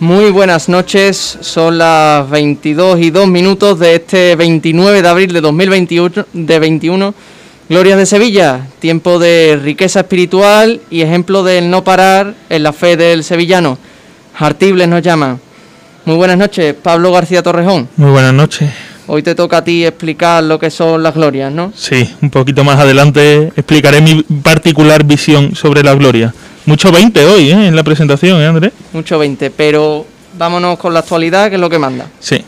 Muy buenas noches, son las 22 y 2 minutos de este 29 de abril de 2021, de 21. Glorias de Sevilla, tiempo de riqueza espiritual y ejemplo del no parar en la fe del sevillano. Artibles nos llama. Muy buenas noches, Pablo García Torrejón. Muy buenas noches. Hoy te toca a ti explicar lo que son las glorias, ¿no? Sí, un poquito más adelante explicaré mi particular visión sobre la gloria. Mucho 20 hoy, ¿eh? En la presentación, ¿eh, Andrés? Mucho 20, pero vámonos con la actualidad, que es lo que manda. Sí.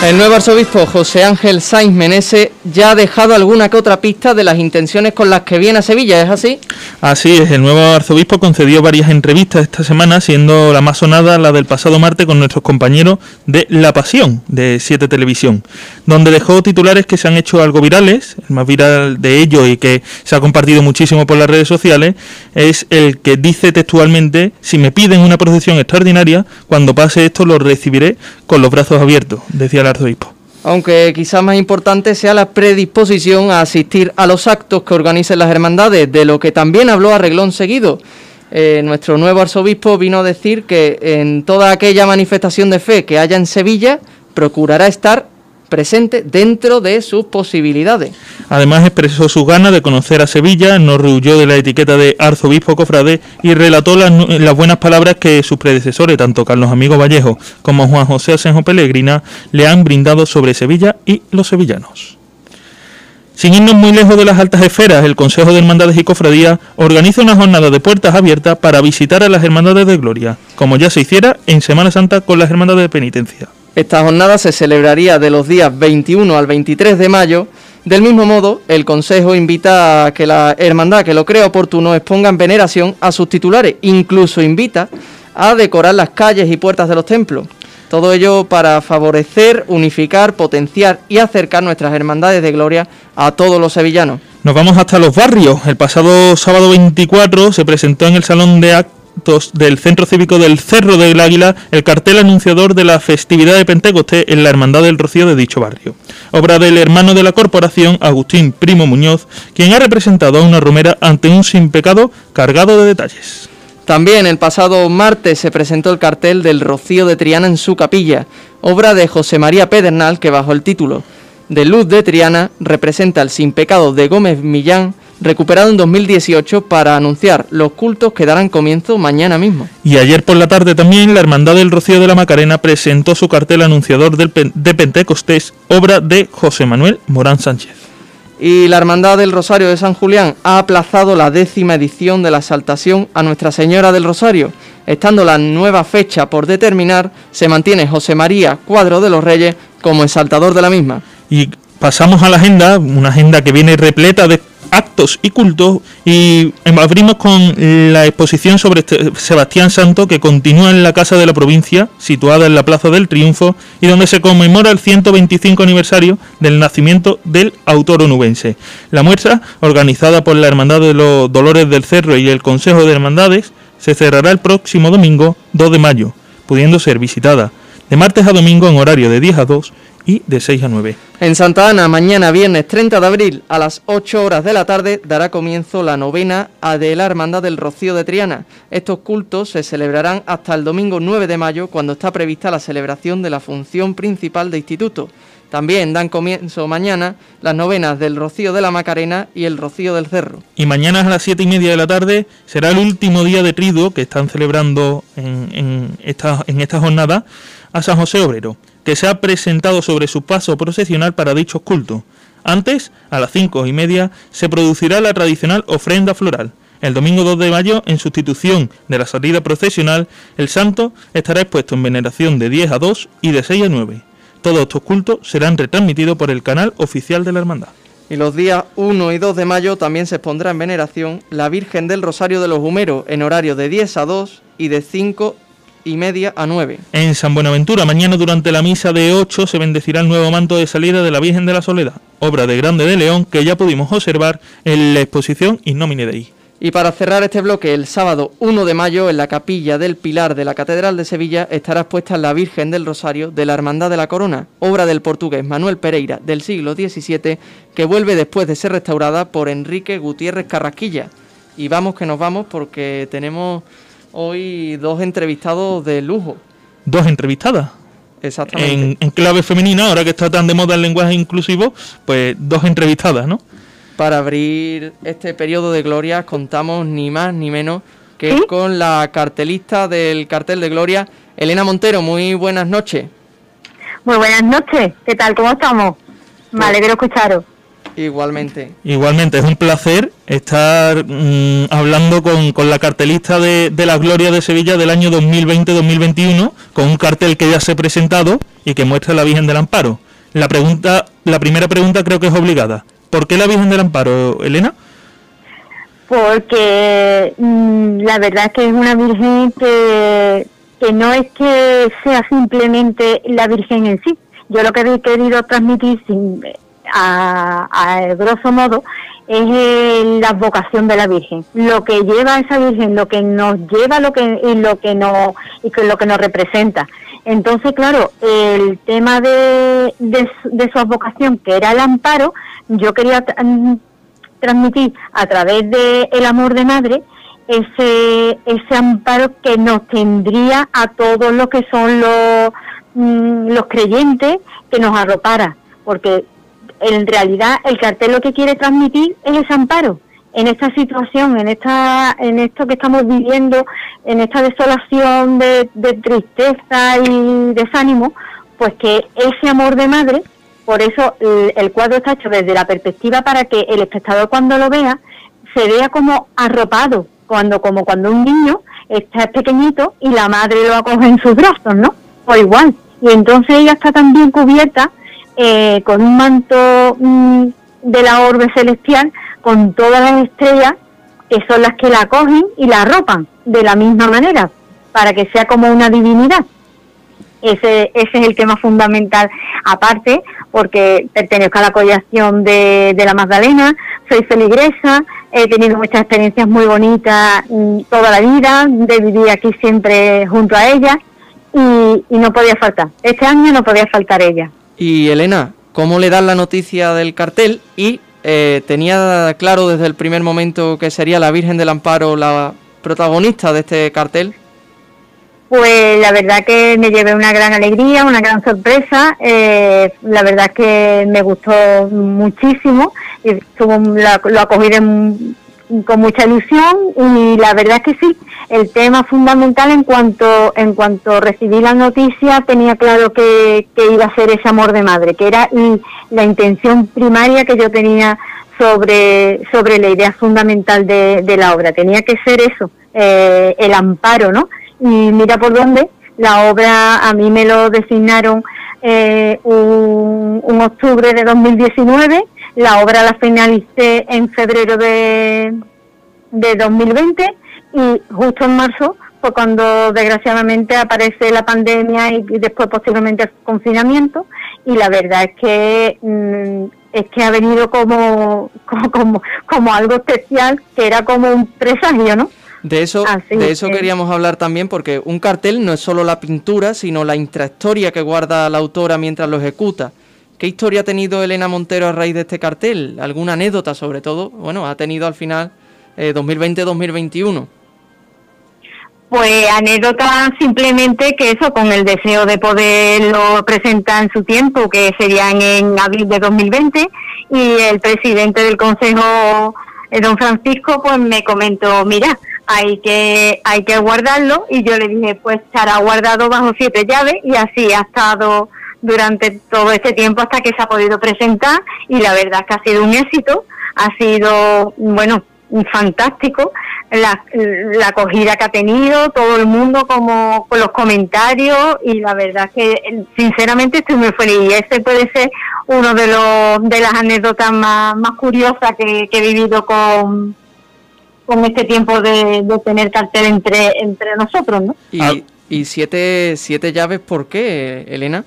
El nuevo arzobispo José Ángel Sainz Menese ya ha dejado alguna que otra pista de las intenciones con las que viene a Sevilla, ¿es así? Así es, el nuevo arzobispo concedió varias entrevistas esta semana, siendo la más sonada la del pasado martes con nuestros compañeros de La Pasión, de Siete Televisión, donde dejó titulares que se han hecho algo virales, el más viral de ellos y que se ha compartido muchísimo por las redes sociales, es el que dice textualmente, si me piden una procesión extraordinaria, cuando pase esto lo recibiré con los brazos abiertos, decía el arzobispo. Aunque quizás más importante sea la predisposición a asistir a los actos que organicen las hermandades, de lo que también habló a reglón seguido. Eh, nuestro nuevo arzobispo vino a decir que en toda aquella manifestación de fe que haya en Sevilla, procurará estar presente dentro de sus posibilidades. Además expresó su ganas de conocer a Sevilla, no rehuyó de la etiqueta de arzobispo cofrade y relató las, las, buenas palabras que sus predecesores, tanto Carlos Amigo Vallejo como Juan José Asenjo Pellegrina, le han brindado sobre Sevilla y los sevillanos. Sin irnos muy lejos de las altas esferas, el Consejo de Hermandades y Cofradías organiza una jornada de puertas abiertas para visitar a las Hermandades de Gloria, como ya se hiciera en Semana Santa con las Hermandades de Penitencia. Esta jornada se celebraría de los días 21 al 23 de mayo. Del mismo modo, el Consejo invita a que la hermandad que lo crea oportuno exponga en veneración a sus titulares, incluso invita a decorar las calles y puertas de los templos. Todo ello para favorecer, unificar, potenciar y acercar nuestras hermandades de gloria a todos los sevillanos. Nos vamos hasta los barrios. El pasado sábado 24 se presentó en el Salón de Actos del Centro Cívico del Cerro del Águila el cartel anunciador de la festividad de Pentecostés en la Hermandad del Rocío de dicho barrio. Obra del hermano de la corporación, Agustín Primo Muñoz, quien ha representado a una romera ante un sin pecado cargado de detalles. También el pasado martes se presentó el cartel del Rocío de Triana en su capilla, obra de José María Pedernal que bajo el título de Luz de Triana representa el sin pecado de Gómez Millán recuperado en 2018 para anunciar los cultos que darán comienzo mañana mismo. Y ayer por la tarde también la Hermandad del Rocío de la Macarena presentó su cartel anunciador del de Pentecostés, obra de José Manuel Morán Sánchez. Y la Hermandad del Rosario de San Julián ha aplazado la décima edición de la exaltación a Nuestra Señora del Rosario. Estando la nueva fecha por determinar, se mantiene José María Cuadro de los Reyes como exaltador de la misma. Y pasamos a la agenda, una agenda que viene repleta de actos y cultos y abrimos con la exposición sobre Sebastián Santo que continúa en la Casa de la Provincia, situada en la Plaza del Triunfo y donde se conmemora el 125 aniversario del nacimiento del autor onubense. La muestra, organizada por la Hermandad de los Dolores del Cerro y el Consejo de Hermandades, se cerrará el próximo domingo 2 de mayo, pudiendo ser visitada de martes a domingo en horario de 10 a 2 y de 6 a 9. En Santa Ana, mañana viernes 30 de abril a las 8 horas de la tarde dará comienzo la novena de la Hermandad del Rocío de Triana. Estos cultos se celebrarán hasta el domingo 9 de mayo cuando está prevista la celebración de la función principal de instituto. También dan comienzo mañana las novenas del Rocío de la Macarena y el Rocío del Cerro. Y mañana a las 7 y media de la tarde será el último día de triduo que están celebrando en, en, esta, en esta jornada a San José Obrero que se ha presentado sobre su paso procesional para dichos cultos. Antes, a las cinco y media, se producirá la tradicional ofrenda floral. El domingo 2 de mayo, en sustitución de la salida procesional, el santo estará expuesto en veneración de 10 a 2 y de 6 a 9. Todos estos cultos serán retransmitidos por el canal oficial de la Hermandad. Y los días 1 y 2 de mayo también se pondrá en veneración la Virgen del Rosario de los Humeros en horario de 10 a 2 y de 5 y media a 9. En San Buenaventura, mañana durante la misa de 8 se bendecirá el nuevo manto de salida de la Virgen de la Soledad, obra de Grande de León que ya pudimos observar en la exposición In Nomine Dei. Y para cerrar este bloque, el sábado 1 de mayo, en la capilla del Pilar de la Catedral de Sevilla, estará expuesta la Virgen del Rosario de la Hermandad de la Corona, obra del portugués Manuel Pereira del siglo XVII, que vuelve después de ser restaurada por Enrique Gutiérrez Carrasquilla. Y vamos que nos vamos porque tenemos hoy dos entrevistados de lujo. ¿Dos entrevistadas? Exactamente. En, clave femenina, ahora que está tan de moda el lenguaje inclusivo, pues dos entrevistadas, ¿no? Para abrir este periodo de gloria contamos ni más ni menos que con la cartelista del cartel de gloria, Elena Montero. Muy buenas noches. Muy buenas noches. ¿Qué tal? ¿Cómo estamos? Me pues alegro escucharos. Igualmente. Igualmente, es un placer estar mm, hablando con, la cartelista de, de, la Gloria de Sevilla del año 2020-2021, con un cartel que ya se ha presentado y que muestra la Virgen del Amparo. La pregunta, la primera pregunta creo que es obligada. ¿Por qué la Virgen del Amparo, Elena? Porque mm, la verdad es que es una Virgen que, que no es que sea simplemente la Virgen en sí. Yo lo que he querido transmitir sin, a, grosso modo es la vocación de la Virgen, lo que lleva a esa Virgen, lo que nos lleva, lo que y lo que nos y lo que nos representa. Entonces, claro, el tema de, de, su vocación, que era el amparo, yo quería mm, transmitir a través de el amor de madre ese ese amparo que nos tendría a todos los que son los mm, los creyentes que nos arropara, porque en realidad el cartel lo que quiere transmitir es ese amparo en esta situación, en esta, en esto que estamos viviendo, en esta desolación de, tristeza y desánimo, pues que ese amor de madre, por eso el, cuadro está hecho desde la perspectiva para que el espectador cuando lo vea se vea como arropado, cuando como cuando un niño está pequeñito y la madre lo acoge en sus brazos, ¿no? O igual. Y entonces ella está también cubierta eh, con un manto mm, de la orbe celestial, con todas las estrellas que son las que la acogen y la arropan de la misma manera, para que sea como una divinidad. Ese, ese es el tema fundamental, aparte, porque pertenezco a la collación de, de la Magdalena, soy feligresa, he tenido muchas experiencias muy bonitas mm, toda la vida, de vivir aquí siempre junto a ella y, y no podía faltar. Este año no podía faltar ella. Y Elena, ¿cómo le dan la noticia del cartel? Y eh, tenía claro desde el primer momento que sería la Virgen del Amparo la protagonista de este cartel. Pues la verdad que me llevé una gran alegría, una gran sorpresa. Eh, la verdad que me gustó muchísimo y lo acogí con mucha ilusión y la verdad que sí, el tema fundamental en cuanto en cuanto recibí la noticia tenía claro que, iba a ser ese amor de madre, que era la intención primaria que yo tenía sobre, sobre la idea fundamental de, la obra. Tenía que ser eso, eh, el amparo, ¿no? Y mira por dónde, la obra a mí me lo designaron eh, un octubre de 2019, la obra la finalicé en febrero de, de 2020 y justo en marzo fue cuando desgraciadamente aparece la pandemia y, después posiblemente el confinamiento y la verdad es que mm, es que ha venido como, como, como algo especial que era como un presagio, ¿no? De eso, de eso queríamos hablar también, porque un cartel no es solo la pintura, sino la intrahistoria que guarda la autora mientras lo ejecuta. ¿Qué historia ha tenido Elena Montero a raíz de este cartel? ¿Alguna anécdota sobre todo? Bueno, ha tenido al final eh, 2020-2021. Pues anécdota simplemente que eso, con el deseo de poderlo presentar en su tiempo, que sería en, abril de 2020, y el presidente del Consejo, eh, don Francisco, pues me comentó, mira, hay que, hay que guardarlo, y yo le dije, pues estará guardado bajo siete llaves, y así ha estado durante todo este tiempo hasta que se ha podido presentar, y la verdad es que ha sido un éxito, ha sido, bueno, fantástico la, la acogida que ha tenido todo el mundo como con los comentarios y la verdad que sinceramente estoy muy feliz y ese puede ser uno de los de las anécdotas más, más curiosas que, he vivido con con este tiempo de, tener cartel entre entre nosotros ¿no? y, y siete siete llaves ¿por qué Elena?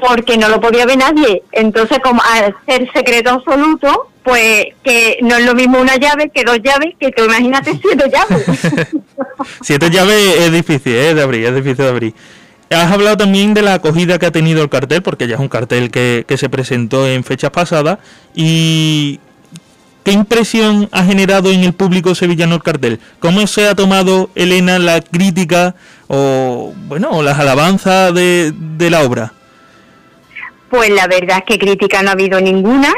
Porque no lo podía ver nadie. Entonces, como al ser secreto absoluto, pues que no es lo mismo una llave que dos llaves, que tú imagínate siete llaves. siete llaves es difícil ¿eh? de abrir, es difícil de abrir. Has hablado también de la acogida que ha tenido el cartel, porque ya es un cartel que, que se presentó en fechas pasadas. ¿Y qué impresión ha generado en el público sevillano el cartel? ¿Cómo se ha tomado, Elena, la crítica o, bueno, las alabanzas de, de la obra? Pues la verdad es que crítica no ha habido ninguna.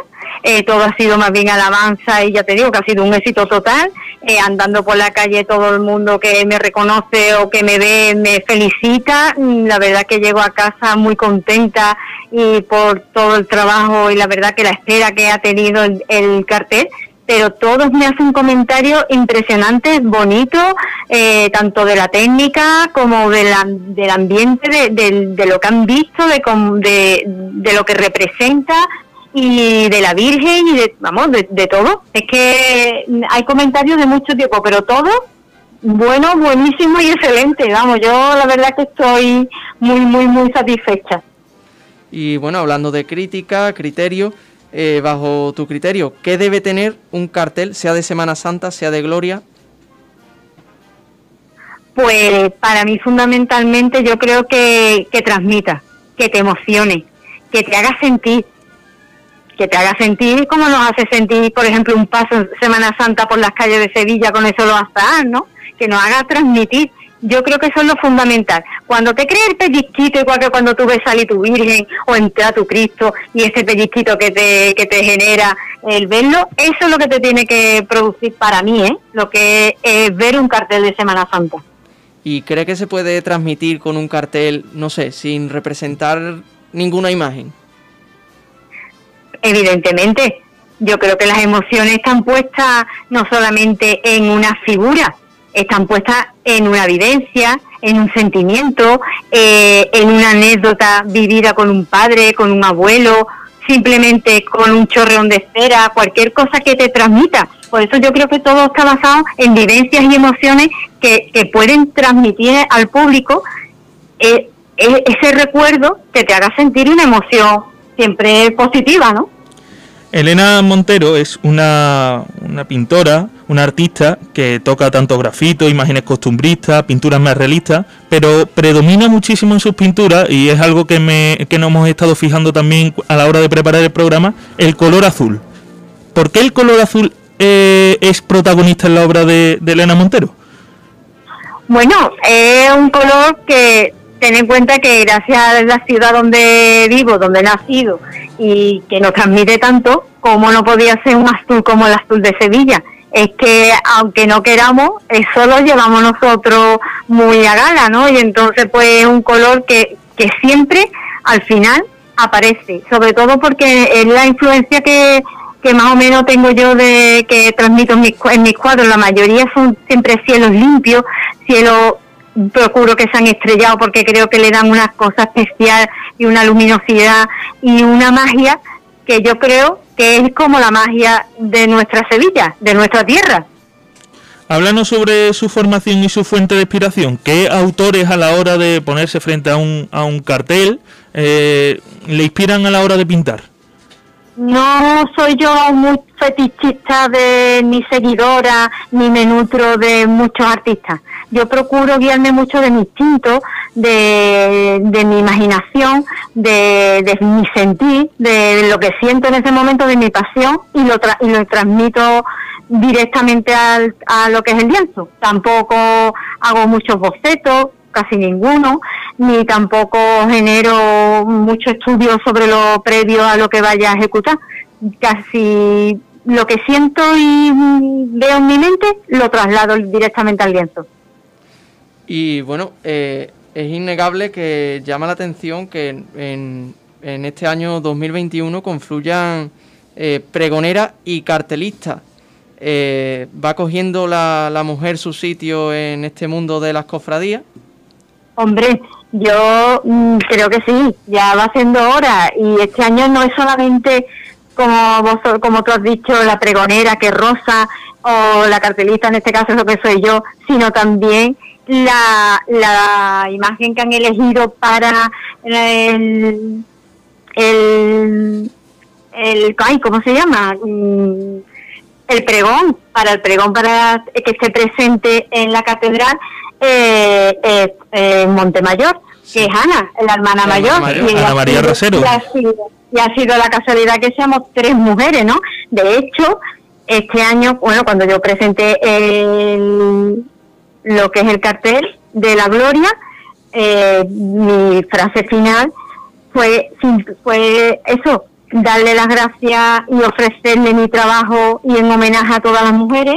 Eh, todo ha sido más bien alabanza y ya te digo que ha sido un éxito total. Eh, andando por la calle todo el mundo que me reconoce o que me ve me felicita. Mm, la verdad que llego a casa muy contenta y por todo el trabajo y la verdad que la espera que ha tenido el cartel pero todos me hacen comentarios impresionantes, bonitos, eh, tanto de la técnica como de del ambiente, de, lo que han visto, de, de, lo que representa y de la Virgen y de, vamos, de, todo. Es que hay comentarios de mucho tiempo, pero todo bueno, buenísimo y excelente. Vamos, yo la verdad que estoy muy, muy, muy satisfecha. Y bueno, hablando de crítica, criterio, eh, bajo tu criterio, ¿qué debe tener un cartel, sea de Semana Santa, sea de Gloria? Pues para mí fundamentalmente yo creo que, que transmita, que te emocione, que te haga sentir, que te haga sentir como nos hace sentir, por ejemplo, un paso Semana Santa por las calles de Sevilla con eso lo hasta ¿no? Que nos haga transmitir yo creo que eso es lo fundamental. Cuando te crees el pellizquito, igual que cuando tú ves salir tu Virgen o entrar tu Cristo y ese pellizquito que te, que te genera el verlo, eso es lo que te tiene que producir para mí, ¿eh? lo que es ver un cartel de Semana Santa. ¿Y cree que se puede transmitir con un cartel, no sé, sin representar ninguna imagen? Evidentemente, yo creo que las emociones están puestas no solamente en una figura, están puestas en una vivencia, en un sentimiento, eh, en una anécdota vivida con un padre, con un abuelo, simplemente con un chorreón de cera, cualquier cosa que te transmita. Por eso yo creo que todo está basado en vivencias y emociones que, que pueden transmitir al público eh, e, ese recuerdo que te haga sentir una emoción siempre positiva, ¿no? Elena Montero es una, una, pintora, una artista que toca tanto grafito, imágenes costumbristas, pinturas más realistas, pero predomina muchísimo en sus pinturas y es algo que, me, que nos hemos estado fijando también a la hora de preparar el programa, el color azul. ¿Por qué el color azul eh, es protagonista en la obra de, de Elena Montero? Bueno, es un color que ten en cuenta que gracias a la ciudad donde vivo, donde he nacido y que nos transmite tanto, como no podía ser un azul como el azul de Sevilla. Es que aunque no queramos, eso lo llevamos nosotros muy a gala, ¿no? Y entonces pues es un color que, que siempre al final aparece, sobre todo porque es la influencia que, que más o menos tengo yo de que transmito en mis, en mis cuadros. La mayoría son siempre cielos limpios, cielos procuro que sean estrellados porque creo que le dan una cosa especial y una luminosidad y una magia que yo creo que es como la magia de nuestra Sevilla, de nuestra tierra. Háblanos sobre su formación y su fuente de inspiración. ¿Qué autores a la hora de ponerse frente a un, a un cartel eh, le inspiran a la hora de pintar? No soy yo muy fetichista de ni seguidora ni me nutro de muchos artistas. Yo procuro guiarme mucho de mi instinto, de, mi imaginación, de, mi sentir, de lo que siento en ese momento, de mi pasión y lo, y lo transmito directamente al, a lo que es el lienzo. Tampoco hago muchos bocetos, casi ninguno, ni tampoco genero mucho estudio sobre lo previo a lo que vaya a ejecutar. Casi lo que siento y veo en mi mente lo traslado directamente al lienzo. Y bueno, eh, es innegable que llama la atención que en, en este año 2021 confluyan eh, pregonera y cartelista. Eh, ¿Va cogiendo la, la mujer su sitio en este mundo de las cofradías? Hombre, yo mm, creo que sí, ya va siendo hora y este año no es solamente como vos, como tú has dicho, la pregonera que rosa o la cartelista, en este caso es lo que soy yo, sino también la, la imagen que han elegido para el, el, el ay, ¿cómo se llama? Mm, el pregón, para el pregón para que esté presente en la catedral eh, eh, eh Montemayor, que es Ana, la hermana mayor. y Ana María Rosero. Y ha, sido, y ha sido la casualidad que seamos tres mujeres, ¿no? De hecho, este año, bueno, cuando yo presenté el, lo que es el cartel de la Gloria, eh, mi frase final fue, fue eso, darle las gracias y ofrecerle mi trabajo y en homenaje a todas las mujeres.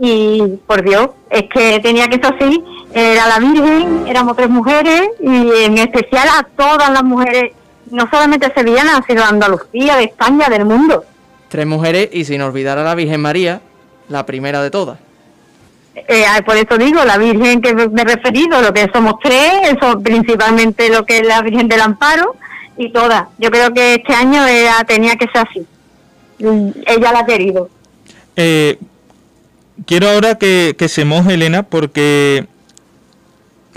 Y por Dios, es que tenía que ser así. Era la Virgen, éramos tres mujeres y en especial a todas las mujeres, no solamente sevillanas, sino de Andalucía, de España, del mundo. Tres mujeres y sin olvidar a la Virgen María, la primera de todas. Eh, por eso digo, la Virgen que me he referido, lo que somos tres, eso principalmente lo que es la Virgen del Amparo y todas. Yo creo que este año ella tenía que ser así. Ella la ha querido. Eh, quiero ahora que, se moje, Elena, porque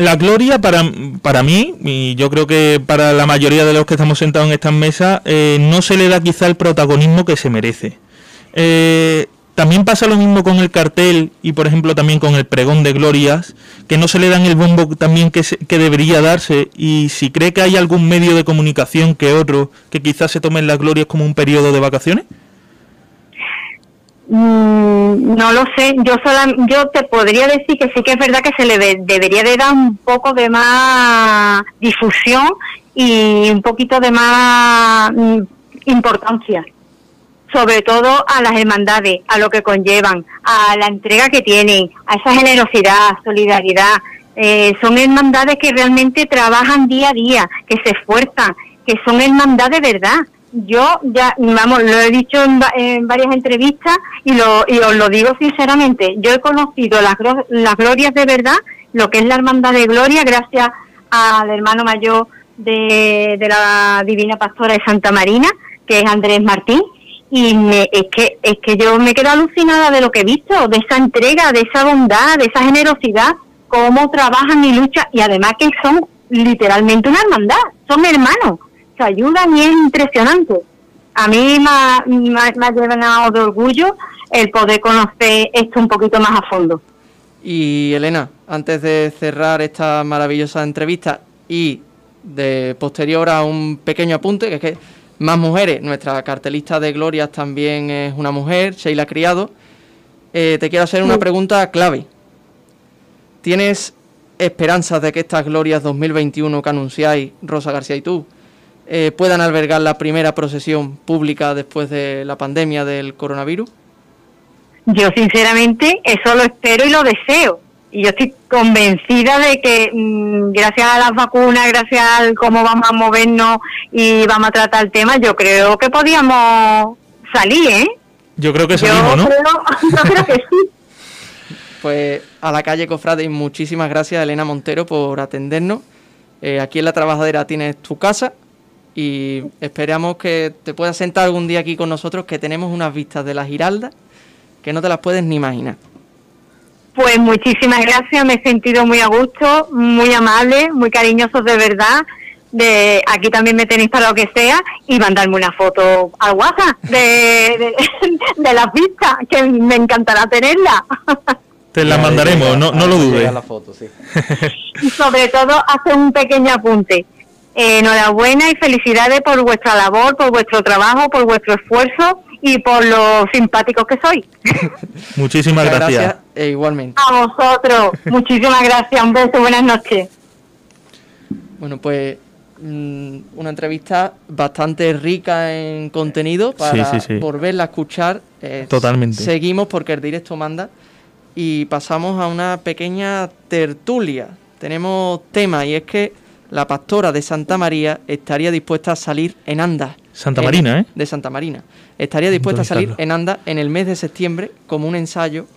la gloria para, para mí, y yo creo que para la mayoría de los que estamos sentados en estas mesas, eh, no se le da quizá el protagonismo que se merece. Eh, también pasa lo mismo con el cartel y, por ejemplo, también con el pregón de glorias, que no se le dan el bombo también que, que debería darse. Y si cree que hay algún medio de comunicación que otro que quizás se tomen las glorias como un periodo de vacaciones. Mm, no lo sé, yo sola, yo te podría decir que sí que es verdad que se le debería de dar un poco de más difusión y un poquito de más mm, importancia sobre todo a las hermandades, a lo que conllevan, a la entrega que tienen, a esa generosidad, solidaridad. Eh, son hermandades que realmente trabajan día a día, que se esfuerzan, que son hermandades de verdad. Yo ya, vamos, lo he dicho en, varias entrevistas y, lo, y os lo digo sinceramente, yo he conocido las, las glorias de verdad, lo que es la hermandad de gloria, gracias al hermano mayor de, de la Divina Pastora de Santa Marina, que es Andrés Martín, y me, es que es que yo me quedo alucinada de lo que he visto, de esa entrega, de esa bondad, de esa generosidad, cómo trabajan y luchan y además que son literalmente una hermandad, son hermanos, se ayudan y es impresionante. A mí me ha, me ha llenado de orgullo el poder conocer esto un poquito más a fondo. Y Elena, antes de cerrar esta maravillosa entrevista y de posterior a un pequeño apunte, que es que más mujeres. Nuestra cartelista de glorias también es una mujer, Sheila Criado. Eh, te quiero hacer una pregunta clave. ¿Tienes esperanzas de que estas glorias 2021 que anunciáis, Rosa García y tú, eh, puedan albergar la primera procesión pública después de la pandemia del coronavirus? Yo sinceramente eso lo espero y lo deseo y yo estoy convencida de que mm, gracias a las vacunas, gracias a cómo vamos a movernos y vamos a tratar el tema, yo creo que podíamos salir, ¿eh? Yo creo que salimos, ¿no? yo creo que sí. Pues a la calle Cofrade, muchísimas gracias Elena Montero por atendernos. Eh, aquí en La Trabajadera tienes tu casa y esperamos que te puedas sentar algún día aquí con nosotros, que tenemos unas vistas de la Giralda que no te las puedes ni imaginar. Pues muchísimas gracias, me he sentido muy a gusto, muy amable, muy cariñosos de verdad. De aquí también me tenéis para lo que sea y mandarme una foto al WhatsApp de, de, las vistas, que me encantará tenerla. Te la mandaremos, no, no lo dudes. y sobre todo, hacer un pequeño apunte. Enhorabuena y felicidades por vuestra labor, por vuestro trabajo, por vuestro esfuerzo y por lo simpáticos que soy. Muchísimas gracias. E igualmente. A vosotros. Muchísimas gracias. Un beso. Buenas noches. Bueno, pues mm, una entrevista bastante rica en contenido para volverla a escuchar. Eh, Totalmente. Seguimos porque el directo manda y pasamos a una pequeña tertulia. Tenemos tema y es que la pastora de Santa María estaría dispuesta a salir en andas. Santa Marina, ¿eh? De Santa Marina. Estaría dispuesta a salir en anda en el mes de septiembre como un ensayo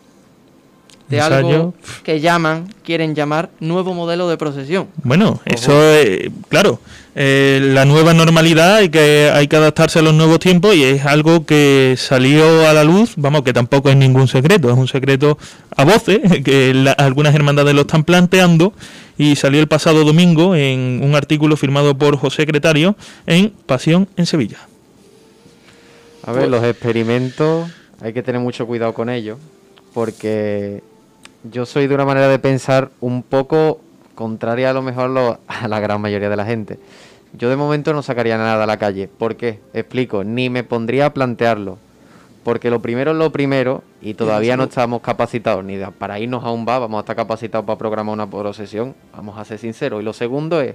de Ensayo. algo que llaman, quieren llamar nuevo modelo de procesión. Bueno, eso es, claro, eh, la nueva normalidad hay que, hay que adaptarse a los nuevos tiempos y es algo que salió a la luz, vamos, que tampoco es ningún secreto, es un secreto a voces, que la- algunas hermandades lo están planteando y salió el pasado domingo en un artículo firmado por José Secretario en Pasión en Sevilla. A ver, los experimentos hay que tener mucho cuidado con ellos, porque yo soy de una manera de pensar un poco contraria a lo mejor lo- a la gran mayoría de la gente. Yo de momento no sacaría nada a la calle. ¿Por qué? Explico, ni me pondría a plantearlo. Porque lo primero es lo primero y todavía no estamos capacitados ni para irnos a un bar, vamos a estar capacitados para programar una procesión, vamos a ser sinceros. Y lo segundo es,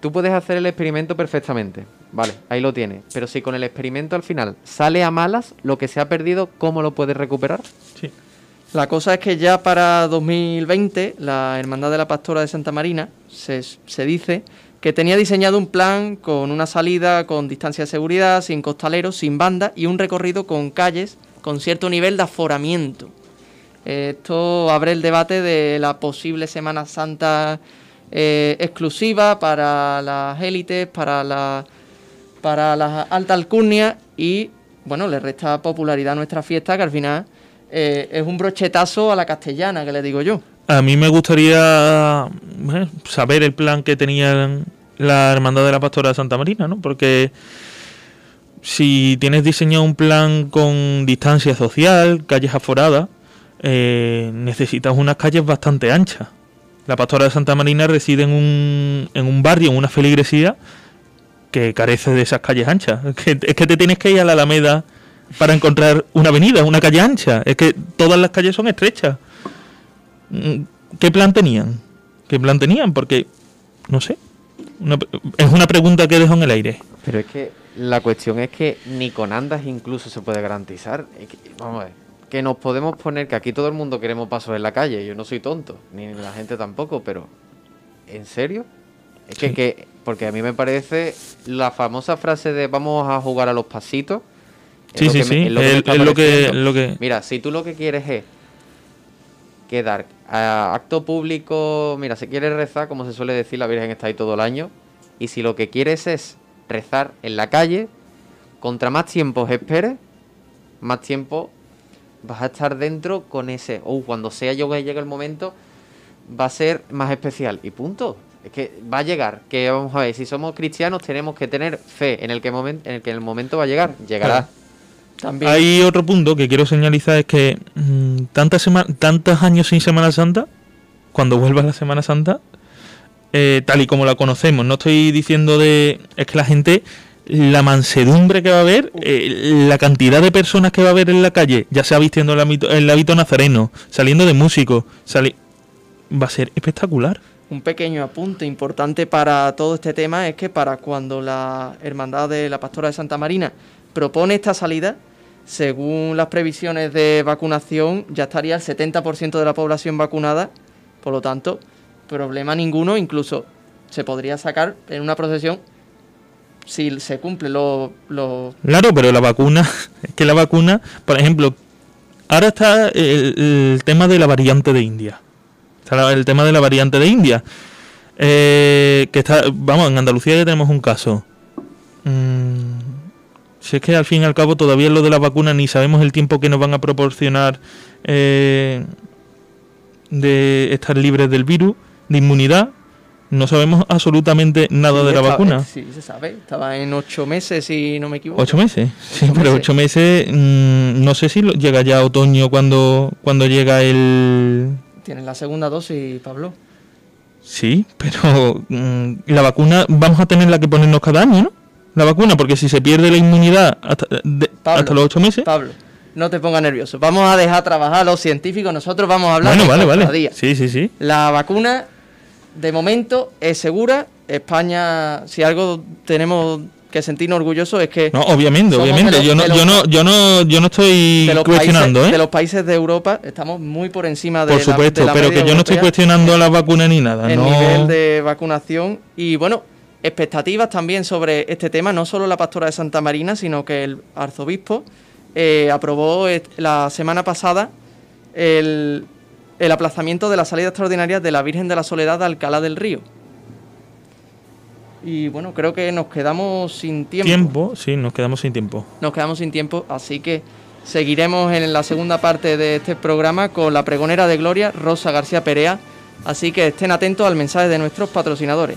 Tú puedes hacer el experimento perfectamente, vale, ahí lo tienes. Pero si con el experimento al final sale a malas, lo que se ha perdido, ¿cómo lo puedes recuperar? Sí. La cosa es que ya para 2020 la Hermandad de la Pastora de Santa Marina se, dice que tenía diseñado un plan con una salida con distancia de seguridad, sin costaleros, sin banda y un recorrido con calles con cierto nivel de aforamiento. Esto abre el debate de la posible Semana Santa eh, exclusiva para las élites, para la para las alta alcurnia y bueno, le resta popularidad a nuestra fiesta que al final eh, es un brochetazo a la castellana, que le digo yo. A mí me gustaría eh, saber el plan que tenía la Hermandad de la Pastora de Santa Marina, ¿no? Porque si tienes diseñado un plan con distancia social, calles aforadas, eh, necesitas unas calles bastante anchas. La Pastora de Santa Marina reside en un, en un barrio, en una feligresía, que carece de esas calles anchas. Es que, es que te tienes que ir a la Alameda para encontrar una avenida, una calle ancha. Es que todas las calles son estrechas. Mm, ¿Qué plan tenían? ¿Qué plan tenían? Porque, no sé. Una- es una pregunta que dejo en el aire. Pero es que la cuestión es que ni con andas incluso se puede garantizar. Es que, vamos a ver, que nos podemos poner que aquí todo el mundo queremos pasos en la calle. Yo no soy tonto, ni la gente tampoco, pero ¿en serio? Es que, Sí. que porque a mí me parece la famosa frase de vamos a jugar a los pasitos. Sí, sí, sí. lo que Mira, si tú lo que quieres es quedar a acto público, mira, se quiere rezar, como se suele decir, la Virgen está ahí todo el año, y si lo que quieres es rezar en la calle, contra más tiempo esperes, más tiempo vas a estar dentro con ese, oh, cuando sea yo que llegue el momento, va a ser más especial, y punto. Es que va a llegar, que vamos a ver, si somos cristianos tenemos que tener fe en el que, momen- en el, que el momento va a llegar, llegará. Claro. También Hay otro punto que quiero señalizar es que mm, tantas sema- tantos años sin Semana Santa, cuando vuelva la Semana Santa, eh, tal y como la conocemos, no estoy diciendo de... Es que la gente, la mansedumbre que va a haber, eh, la cantidad de personas que va a haber en la calle, ya sea vistiendo el hábito, el hábito nazareno, saliendo de músicos, sali- va a ser espectacular. un pequeño apunte importante para todo este tema es que para cuando la Hermandad de la Pastora de Santa Marina propone esta salida, según las previsiones de vacunación, ya estaría el 70% de la población vacunada, por lo tanto, problema ninguno, incluso se podría sacar en una procesión si se cumplen los... los- Claro, pero la vacuna, es que la vacuna, por ejemplo, ahora está el, tema de la variante de India. Está el tema de la variante de India. Eh, que está, vamos, en Andalucía ya tenemos un caso. Mm, si es que al fin y al cabo todavía lo de la vacuna ni sabemos el tiempo que nos van a proporcionar eh, de estar libres del virus, de inmunidad. No sabemos absolutamente nada de la vacuna. Sí, se sabe, estaba en ocho meses, si no me equivoco. ¿Ocho meses? Sí, Ocho pero meses. ocho meses, mm, no sé si llega ya otoño cuando, cuando llega el... Tienes la segunda dosis, Pablo. Sí, pero mm, la vacuna vamos a tenerla que ponernos cada año, ¿no? La vacuna, porque si se pierde la inmunidad hasta, de- Pablo, hasta los ocho meses... Pablo, no te pongas nervioso. Vamos a dejar trabajar a los científicos. Nosotros vamos a hablar Bueno, de vale, vale. día. Sí, sí, sí. La vacuna, de momento, es segura. España, si algo tenemos que sentirnos orgullosos es que No, obviamente, obviamente. los- yo, no, los- yo, no, yo, no, yo no estoy de cuestionando, países, ¿eh? de los países de Europa estamos muy por encima de Por la- supuesto, de la pero que yo no estoy cuestionando la vacuna ni nada. el no... nivel de vacunación y bueno, expectativas también sobre este tema, no solo la pastora de Santa Marina, sino que el arzobispo eh, aprobó la semana pasada el, el aplazamiento de la salida extraordinaria de la Virgen de la Soledad de Alcalá del Río. Y bueno, creo que nos quedamos sin tiempo. Tiempo, sí, nos quedamos sin tiempo. Nos quedamos sin tiempo, así que seguiremos en la segunda parte de este programa con la pregonera de Gloria, Rosa García Perea. Así que estén atentos al mensaje de nuestros patrocinadores.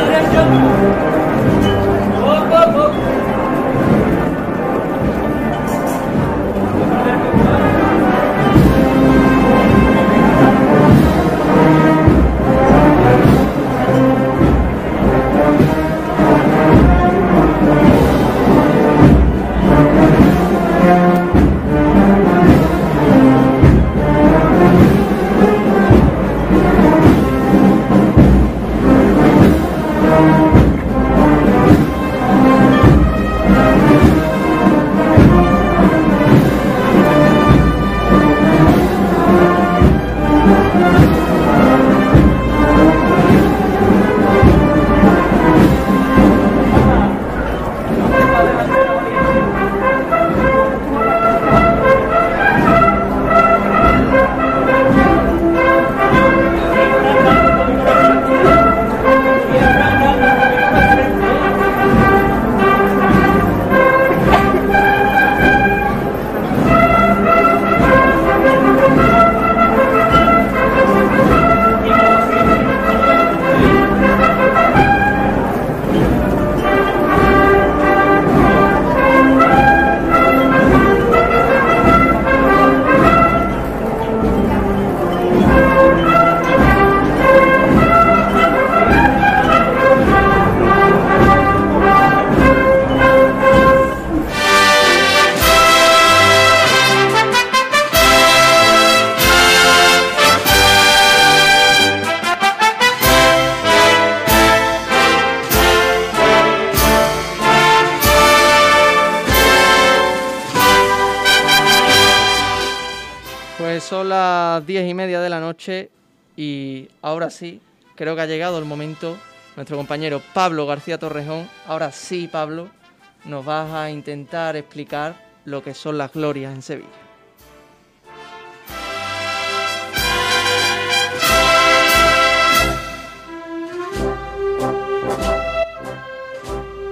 Obrigado. Y ahora sí, creo que ha llegado el momento. Nuestro compañero Pablo García Torrejón, ahora sí, Pablo, nos vas a intentar explicar lo que son las glorias en Sevilla.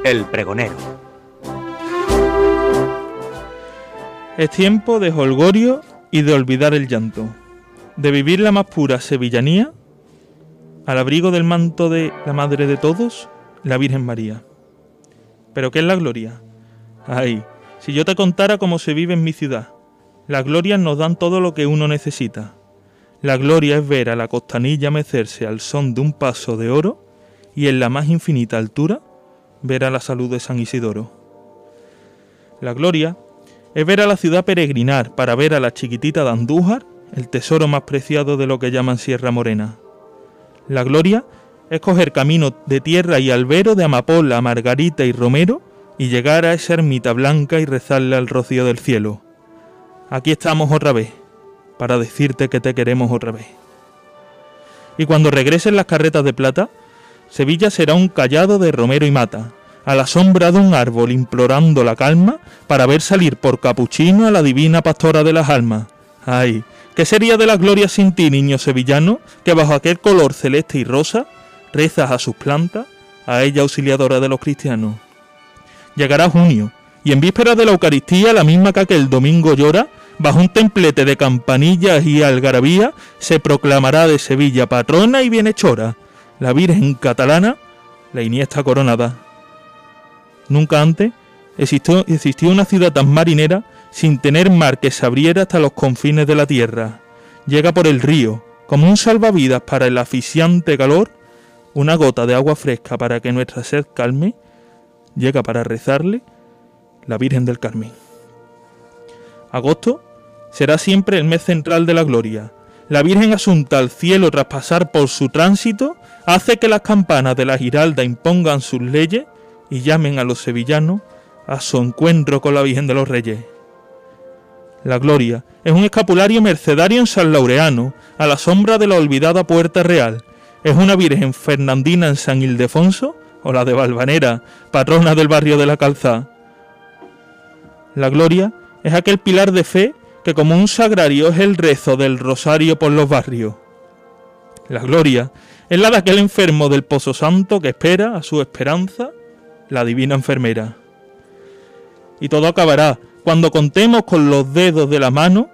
El pregonero. Es tiempo de holgorio y de olvidar el llanto de vivir la más pura sevillanía al abrigo del manto de la Madre de Todos, la Virgen María. ¿Pero qué es la gloria? Ay, si yo te contara cómo se vive en mi ciudad. Las glorias nos dan todo lo que uno necesita. La gloria es ver a la costanilla mecerse al son de un paso de oro y en la más infinita altura ver a la salud de San Isidoro. La gloria es ver a la ciudad peregrinar para ver a la chiquitita de Andújar el tesoro más preciado de lo que llaman Sierra Morena. La gloria es coger camino de tierra y albero de amapola, margarita y romero y llegar a esa ermita blanca y rezarle al rocío del cielo. Aquí estamos otra vez, para decirte que te queremos otra vez. Y cuando regresen las carretas de plata, Sevilla será un callado de romero y mata, a la sombra de un árbol implorando la calma para ver salir por capuchino a la divina pastora de las almas. Ay, ¿qué sería de la gloria sin ti, niño sevillano, que bajo aquel color celeste y rosa rezas a sus plantas, a ella auxiliadora de los cristianos? Llegará junio, y en vísperas de la Eucaristía, la misma que aquel domingo llora, bajo un templete de campanillas y algarabía, se proclamará de Sevilla patrona y bienhechora, la Virgen catalana, la Iniesta coronada. Nunca antes existió, una ciudad tan marinera sin tener mar que se abriera hasta los confines de la tierra. Llega por el río, como un salvavidas para el asfixiante calor, una gota de agua fresca para que nuestra sed calme, llega para rezarle la Virgen del Carmen. Agosto será siempre el mes central de la gloria. La Virgen asunta al cielo tras pasar por su tránsito hace que las campanas de la Giralda impongan sus leyes y llamen a los sevillanos a su encuentro con la Virgen de los Reyes. La Gloria es un escapulario mercedario en San Laureano, a la sombra de la olvidada Puerta Real. Es una Virgen fernandina en San Ildefonso o la de Valvanera, patrona del barrio de la Calzá. La Gloria es aquel pilar de fe que como un sagrario es el rezo del rosario por los barrios. La Gloria es la de aquel enfermo del Pozo Santo que espera a su esperanza la divina enfermera. Y todo acabará cuando contemos con los dedos de la mano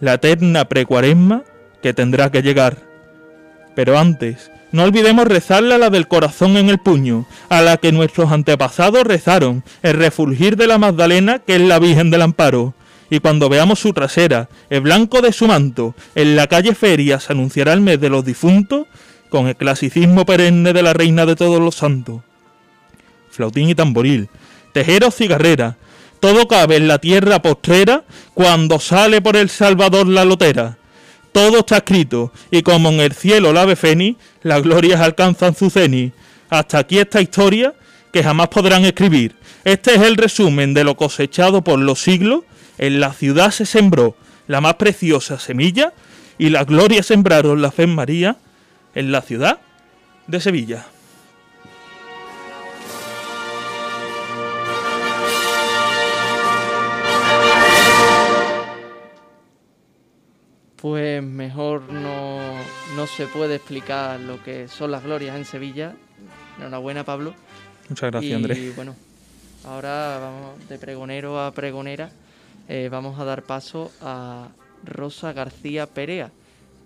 la eterna precuaresma que tendrá que llegar. Pero antes, no olvidemos rezarle a la del corazón en el puño, a la que nuestros antepasados rezaron, el refulgir de la Magdalena, que es la Virgen del Amparo. Y cuando veamos su trasera, el blanco de su manto, en la calle Feria se anunciará el mes de los difuntos, con el clasicismo perenne de la Reina de todos los santos flautín y tamboril, tejero cigarrera, todo cabe en la tierra postrera cuando sale por el Salvador la lotera. Todo está escrito, y como en el cielo la ave las glorias alcanzan su ceni. Hasta aquí esta historia que jamás podrán escribir. Este es el resumen de lo cosechado por los siglos. En la ciudad se sembró la más preciosa semilla, y las glorias sembraron la fe María en la ciudad de Sevilla. Pues mejor no, no se puede explicar lo que son las glorias en Sevilla. Enhorabuena, Pablo. Muchas gracias, Andrés. Y bueno, ahora vamos de pregonero a pregonera. Eh, vamos a dar paso a Rosa García Perea,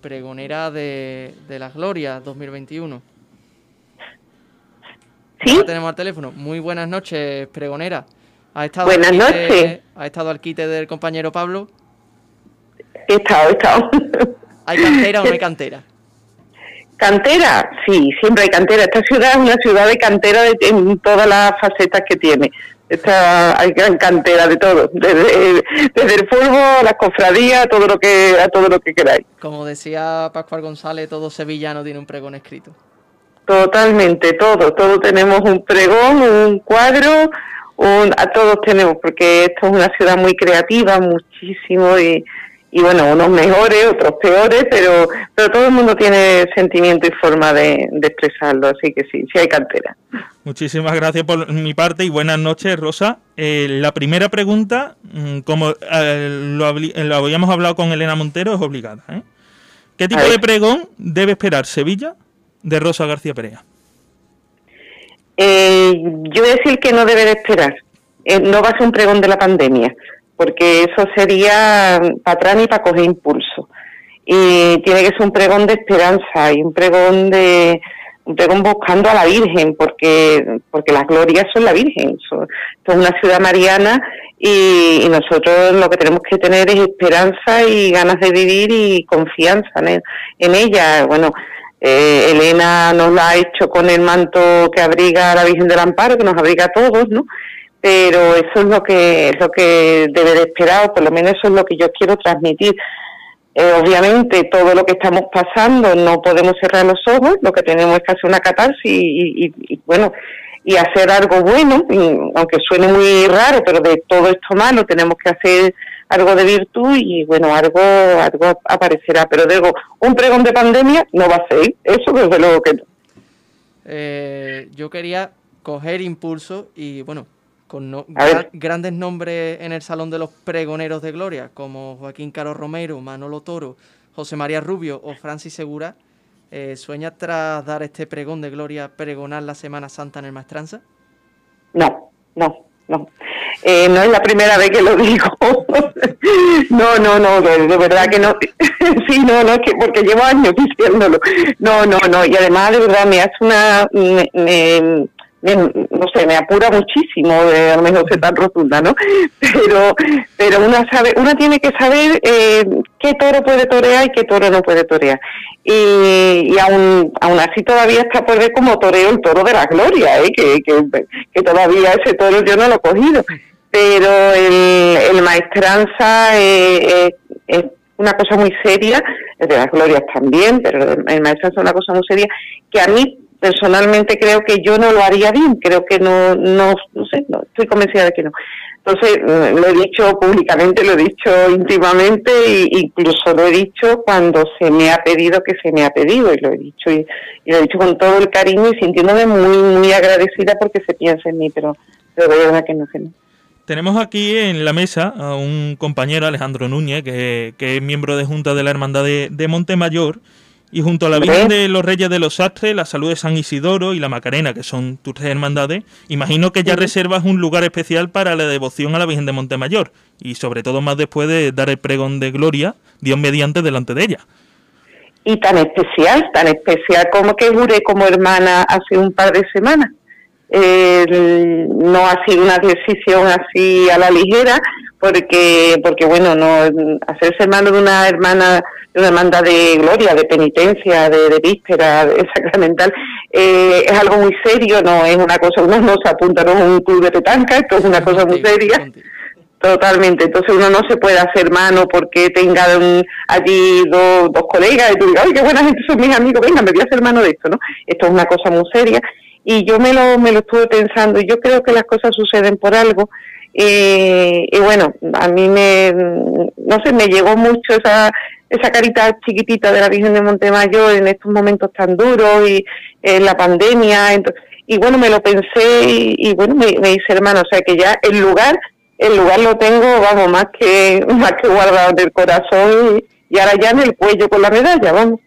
pregonera de, de las glorias 2021. ¿Sí? La tenemos al teléfono. Muy buenas noches, pregonera. ¿Ha estado Buenas al quite- noches. ¿Ha estado al quite del compañero Pablo? He estado, he estado. ¿Hay cantera o no hay cantera? Cantera, sí, siempre hay cantera. Esta ciudad es una ciudad de cantera de- en todas las facetas que tiene. Esta, hay gran cantera de todo, desde, desde el fútbol, las cofradías, a todo lo que, a todo lo que queráis. Como decía Pascual González, todo sevillano tiene un pregón escrito. Totalmente, todo, todo tenemos un pregón, un cuadro, un, a todos tenemos, porque esto es una ciudad muy creativa, muchísimo, y, y bueno, unos mejores, otros peores, pero, pero todo el mundo tiene sentimiento y forma de, de expresarlo, así que sí, sí hay cantera. Muchísimas gracias por mi parte y buenas noches, Rosa. Eh, la primera pregunta, mm, como eh, lo, lo habíamos hablado con Elena Montero, es obligada. ¿eh? ¿Qué tipo de pregón debe esperar Sevilla de Rosa García Perea? Eh, yo voy a decir que no debe de esperar. Eh, no va a ser un pregón de la pandemia, porque eso sería para atrás y para coger impulso. Y tiene que ser un pregón de esperanza y un pregón de un pregón buscando a la Virgen, porque porque las glorias son la Virgen. Esto es una ciudad mariana y, y nosotros lo que tenemos que tener es esperanza y ganas de vivir y confianza en, en ella. Bueno, eh, Elena nos la ha hecho con el manto que abriga a la Virgen del Amparo, que nos abriga a todos, ¿no? Pero eso es lo que lo que debe de esperar, o por lo menos eso es lo que yo quiero transmitir. Eh, obviamente todo lo que estamos pasando no podemos cerrar los ojos, lo que tenemos es que hacer una catarsis y, y- bueno y hacer algo bueno, aunque suene muy raro, pero de todo esto malo tenemos que hacer algo de virtud y bueno algo algo aparecerá. Pero digo un pregón de pandemia no va a ser, eso desde luego que no. Eh, yo quería coger impulso y bueno, con grandes nombres en el Salón de los Pregoneros de Gloria, como Joaquín Caro Romero, Manolo Toro, José María Rubio o Francis Segura, eh, ¿sueña tras dar este pregón de Gloria pregonar la Semana Santa en el Maestranza? No, no, no. Eh, no es la primera vez que lo digo. no, no, no, de, verdad que no. sí, no, no, es que porque llevo años diciéndolo. No, no, no. Y además, de verdad, me hace una no sé, me apura muchísimo de a lo mejor ser tan rotunda, ¿no? Pero, pero una sabe, una tiene que saber eh, qué toro puede torear y qué toro no puede torear. Y, y aún, aún así todavía está por ver como toreo el toro de la gloria, ¿eh? que, que, todavía ese toro yo no lo he cogido. Pero el, el maestranza eh, es una cosa muy seria, el de las glorias también, pero el maestranza es una cosa muy seria que a mí personalmente creo que yo no lo haría bien, creo que no, no, no sé, no, estoy convencida de que no. Entonces, mm, lo he dicho públicamente, lo he dicho íntimamente e incluso lo he dicho cuando se me ha pedido que se me ha pedido y lo he dicho y, lo he dicho con todo el cariño y sintiéndome muy, muy agradecida porque se piensa en mí, pero, pero de verdad que no sé. Tenemos aquí en la mesa a un compañero, Alejandro Núñez, que, que es miembro de Junta de la Hermandad de, de Montemayor y junto a la Virgen de los Reyes de los Sastres, la Salud de San Isidoro y la Macarena, que son tus tres hermandades, imagino que ya reservas un lugar especial para la devoción a la Virgen de Montemayor y sobre todo más después de dar el pregón de gloria, Dios mediante, delante de ella. Y tan especial, tan especial como que juré como hermana hace un par de semanas. No ha sido una decisión así a la ligera, porque, porque bueno, no hacerse hermano de una hermana una demanda de gloria, de penitencia, de, víspera, de sacramental, eh, es algo muy serio, no es una cosa, uno no se apunta a un club de petanca, esto es una cosa muy seria. Totalmente, entonces uno no se puede hacer mano porque tenga allí dos, dos colegas y tú digas, ay, qué buena gente son mis amigos, venga, me voy a hacer mano de esto, ¿no? Esto es una cosa muy seria y yo me lo, me lo estuve pensando y yo creo que las cosas suceden por algo eh, y bueno, a mí me, no sé, me llegó mucho esa, esa carita chiquitita de la Virgen de Montemayor en estos momentos tan duros y en la pandemia. y bueno, me lo pensé y, bueno, me, hice hermano, o sea que ya el lugar, el lugar lo tengo, vamos, más que, más que guardado en el corazón y, ahora ya en el cuello con la medalla, vamos.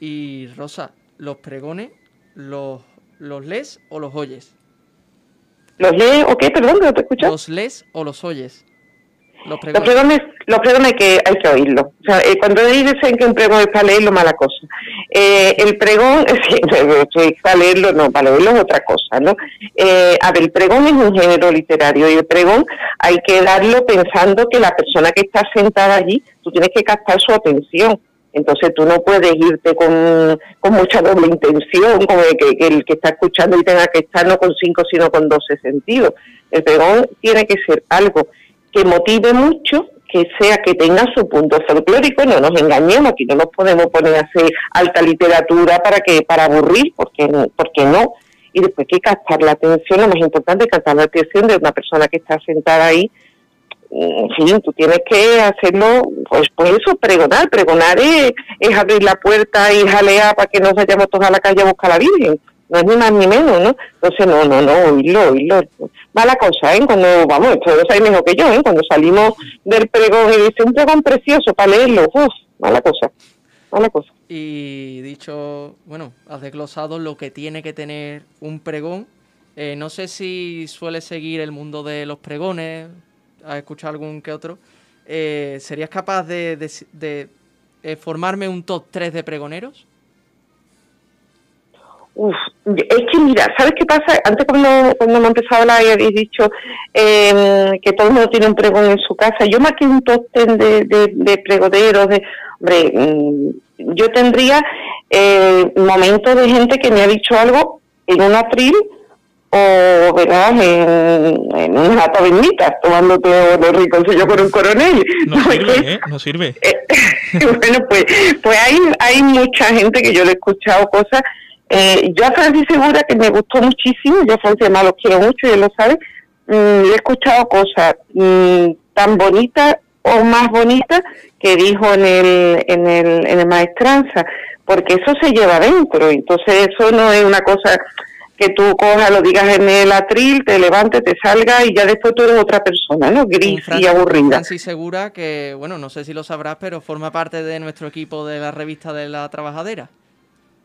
Y Rosa, ¿los pregones los, los lees o los oyes? ¿Los lees o qué? Perdón, no te escuchas. ¿Los lees o los oyes? Los pregones, los pregones, que hay que oírlo. O sea, eh, cuando dicen que un pregón es para leerlo, mala cosa. Eh, el pregón, es para leerlo, no, para leerlo es otra cosa, ¿no? Eh, a ver, el pregón es un género literario y el pregón hay que darlo pensando que la persona que está sentada allí, tú tienes que captar su atención. Entonces tú no puedes irte con, con mucha doble intención, como que, que, el que está escuchando y tenga que estar no con cinco, sino con doce sentidos. El pregón tiene que ser algo que motive mucho, que sea que tenga su punto folclórico, no nos engañemos, aquí no nos podemos poner a hacer alta literatura para que para aburrir, porque, porque no. Y después que captar la atención, lo más importante es captar la atención de una persona que está sentada ahí. En fin, tú tienes que hacerlo, pues, pues eso, pregonar. Pregonar es, es abrir la puerta y jalear para que nos vayamos todos a la calle a buscar a la Virgen no es ni más ni menos, ¿no? Entonces, no, no, no, oírlo, oírlo. Mala cosa, ¿eh? Cuando, vamos, esto lo sabéis mejor que yo, ¿eh? Cuando salimos del pregón y dice un pregón precioso para leerlo, uff, mala cosa, mala cosa. Y dicho, bueno, has desglosado lo que tiene que tener un pregón. Eh, no sé si suele seguir el mundo de los pregones, has escuchado algún que otro. Eh, ¿Serías capaz de, de, formarme un top 3 de pregoneros? Uf, es que mira, ¿sabes qué pasa? Antes cuando, cuando hemos empezado a hablar y habéis dicho eh, que todo el mundo tiene un pregón en su casa, yo más que un top ten de, de, pregoderos, de, hombre, mm, yo tendría eh, momentos de gente que me ha dicho algo en un atril o ¿verdad? en, en una tabernita tomándote los yo con un coronel no, sirve ¿eh? no sirve eh, bueno pues pues hay hay mucha gente que yo le he escuchado cosas eh, yo a Francis Segura, que me gustó muchísimo, yo a Francis además lo quiero mucho y él lo sabe, mm, he escuchado cosas mm, tan bonitas o más bonitas que dijo en el, en el, en el maestranza, porque eso se lleva adentro, entonces eso no es una cosa que tú cojas, lo digas en el atril, te levantes, te salgas y ya después tú eres otra persona, ¿no? Gris y aburrida. Francis Segura, que, bueno, no sé si lo sabrás, pero forma parte de nuestro equipo de la revista de la trabajadera.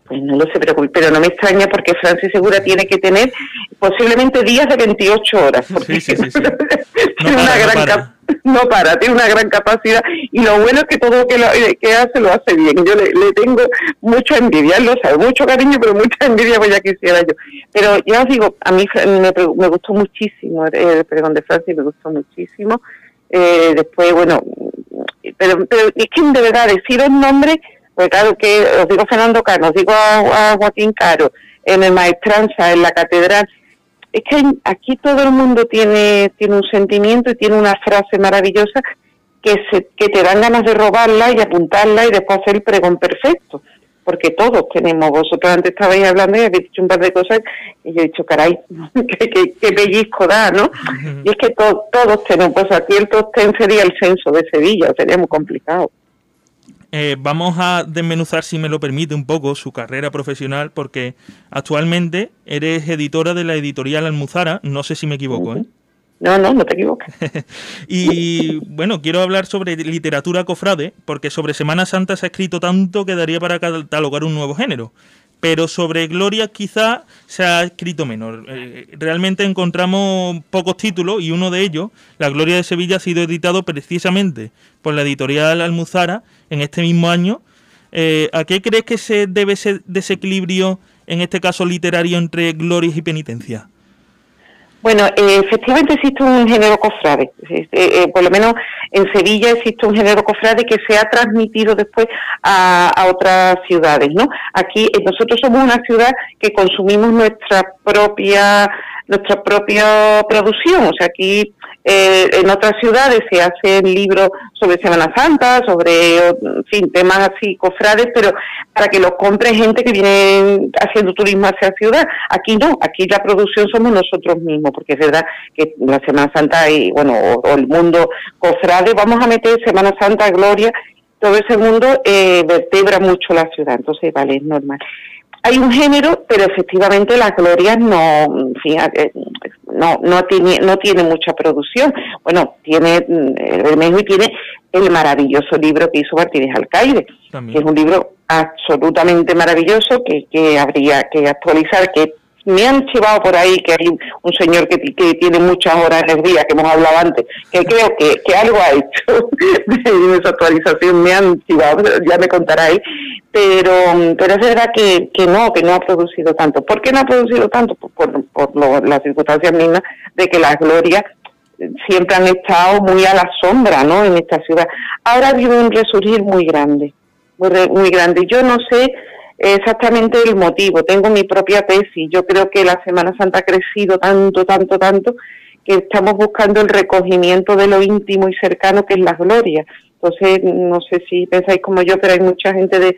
Pues no lo sé, pero, pero no me extraña porque Francis Segura tiene que tener posiblemente días de 28 horas. Sí, sí, sí, tiene una gran no para, tiene una gran capacidad y lo bueno es que todo lo que, lo, eh, que hace lo hace bien. Yo le, tengo mucha envidia, él lo sabe, mucho cariño, pero mucha envidia, pues ya quisiera yo. Pero ya os digo, a mí me, gustó muchísimo el perdón de Francis, me gustó muchísimo. Eh, después, bueno, pero, pero es que de verdad decir un nombre pues claro que os digo Fernando Caro, os digo a, Joaquín Caro, en el Maestranza, en la Catedral, es que aquí todo el mundo tiene, tiene un sentimiento y tiene una frase maravillosa que, se, que te dan ganas de robarla y apuntarla y después hacer el pregón perfecto. Porque todos tenemos, vosotros antes estabais hablando y habéis dicho un par de cosas y yo he dicho, caray, qué, pellizco da, ¿no? Y es que todos tenemos, pues aquí el top sería el censo de Sevilla, sería muy complicado. Eh, vamos a desmenuzar, si me lo permite, un poco su carrera profesional, porque actualmente eres editora de la editorial Almuzara, no sé si me equivoco, ¿eh? No, no, no te equivocas. y bueno, quiero hablar sobre literatura cofrade, porque sobre Semana Santa se ha escrito tanto que daría para catalogar un nuevo género pero sobre Gloria quizá se ha escrito menos. Eh, realmente encontramos pocos títulos y uno de ellos, La Gloria de Sevilla, ha sido editado precisamente por la editorial Almuzara en este mismo año. Eh, ¿A qué crees que se debe ese desequilibrio, en este caso literario, entre glorias y penitencia? Bueno, eh, efectivamente existe un género cofrade, eh, eh, por lo menos en Sevilla existe un género cofrade que se ha transmitido después a, a otras ciudades, ¿no? Aquí nosotros somos una ciudad que consumimos nuestra propia nuestra propia producción, o sea, aquí eh, en otras ciudades se hacen libros sobre Semana Santa, sobre en fin, temas así, cofrades, pero para que los compre gente que viene haciendo turismo hacia ciudad. Aquí no, aquí la producción somos nosotros mismos, porque es verdad que la Semana Santa y, bueno, o, el mundo cofrade, vamos a meter Semana Santa, Gloria, todo ese mundo eh, vertebra mucho la ciudad, entonces vale, es normal hay un género, pero efectivamente las glorias no, fíjate, no, no tiene, no tiene mucha producción. Bueno, tiene mm, el y tiene el maravilloso libro que hizo Martínez Alcaide, que es un libro absolutamente maravilloso que, que habría que actualizar, que me han chivado por ahí que hay un señor que, tiene muchas horas en el día, que hemos hablado antes, que creo que, que algo ha hecho en esa actualización, me han chivado, ya me contaráis, pero, pero es verdad que, que no, que no ha producido tanto. ¿Por qué no ha producido tanto? Por, por, las circunstancias mismas de que las glorias siempre han estado muy a la sombra, ¿no? En esta ciudad. Ahora habido un resurgir muy grande, muy, muy grande. Yo no sé exactamente el motivo. Tengo mi propia tesis. Yo creo que la Semana Santa ha crecido tanto, tanto, tanto que estamos buscando el recogimiento de lo íntimo y cercano que es la gloria. Entonces, no sé si pensáis como yo, pero hay mucha gente de,